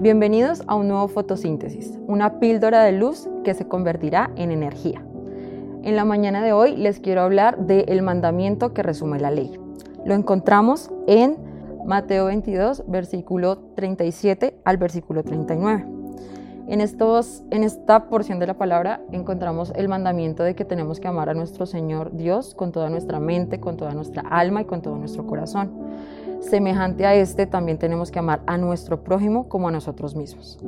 Bienvenidos a un nuevo fotosíntesis, una píldora de luz que se convertirá en energía. En la mañana de hoy les quiero hablar del mandamiento que resume la ley. Lo encontramos en Mateo 22, versículo 37 al versículo 39. En, estos, en esta porción de la palabra encontramos el mandamiento de que tenemos que amar a nuestro Señor Dios con toda nuestra mente, con toda nuestra alma y con todo nuestro corazón. Semejante a este, también tenemos que amar a nuestro prójimo como a nosotros mismos.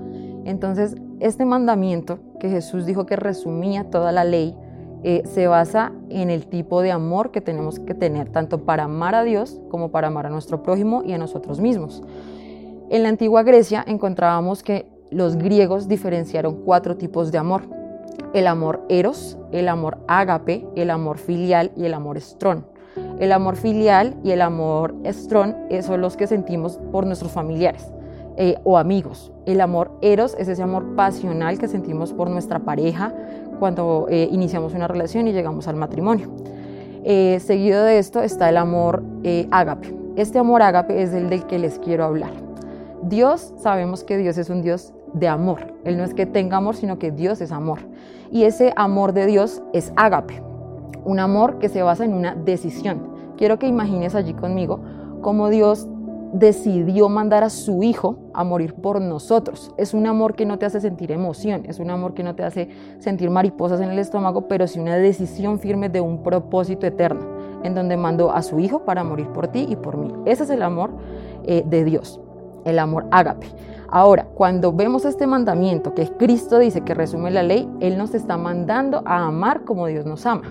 Entonces, este mandamiento que Jesús dijo que resumía toda la ley, eh, se basa en el tipo de amor que tenemos que tener, tanto para amar a Dios como para amar a nuestro prójimo y a nosotros mismos. En la antigua Grecia encontrábamos que los griegos diferenciaron cuatro tipos de amor. El amor eros, el amor ágape, el amor filial y el amor estrón. El amor filial y el amor estrón son los que sentimos por nuestros familiares eh, o amigos. El amor eros es ese amor pasional que sentimos por nuestra pareja cuando eh, iniciamos una relación y llegamos al matrimonio. Eh, seguido de esto está el amor ágape. Este amor ágape es el del que les quiero hablar. Dios, sabemos que Dios es un Dios de amor. Él no es que tenga amor, sino que Dios es amor. Y ese amor de Dios es ágape, un amor que se basa en una decisión. Quiero que imagines allí conmigo cómo Dios decidió mandar a su hijo a morir por nosotros. Es un amor que no te hace sentir emoción, es un amor que no te hace sentir mariposas en el estómago, pero sí una decisión firme de un propósito eterno, en donde mandó a su hijo para morir por ti y por mí. Ese es el amor eh, de Dios, el amor ágape. Ahora, cuando vemos este mandamiento que Cristo dice que resume la ley, Él nos está mandando a amar como Dios nos ama.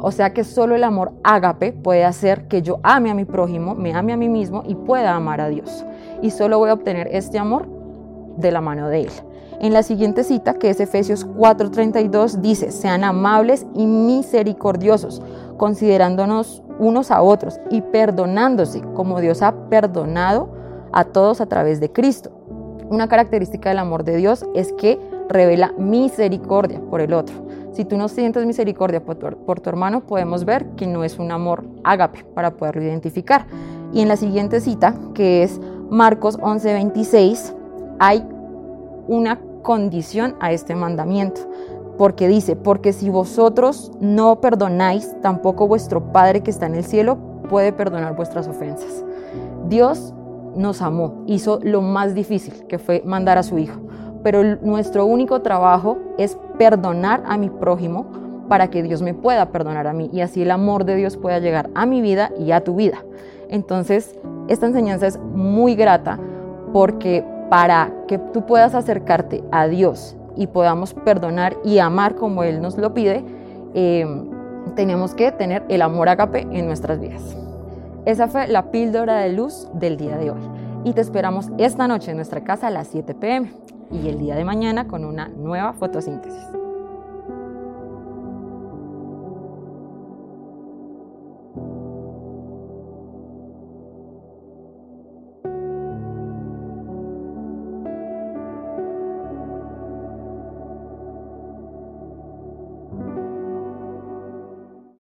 O sea que solo el amor ágape puede hacer que yo ame a mi prójimo, me ame a mí mismo y pueda amar a Dios. Y solo voy a obtener este amor de la mano de Él. En la siguiente cita, que es Efesios 4:32, dice, sean amables y misericordiosos, considerándonos unos a otros y perdonándose como Dios ha perdonado a todos a través de Cristo. Una característica del amor de Dios es que revela misericordia por el otro. Si tú no sientes misericordia por tu, hermano, podemos ver que no es un amor ágape para poderlo identificar. Y en la siguiente cita, que es Marcos 11:26, hay una condición a este mandamiento. Porque dice, porque si vosotros no perdonáis, tampoco vuestro Padre que está en el cielo puede perdonar vuestras ofensas. Dios nos amó, hizo lo más difícil, que fue mandar a su Hijo. Pero nuestro único trabajo es perdonar a mi prójimo para que Dios me pueda perdonar a mí y así el amor de Dios pueda llegar a mi vida y a tu vida. Entonces, esta enseñanza es muy grata porque para que tú puedas acercarte a Dios y podamos perdonar y amar como Él nos lo pide, eh, tenemos que tener el amor agape en nuestras vidas. Esa fue la píldora de luz del día de hoy. Y te esperamos esta noche en nuestra casa a las 7 pm y el día de mañana con una nueva fotosíntesis.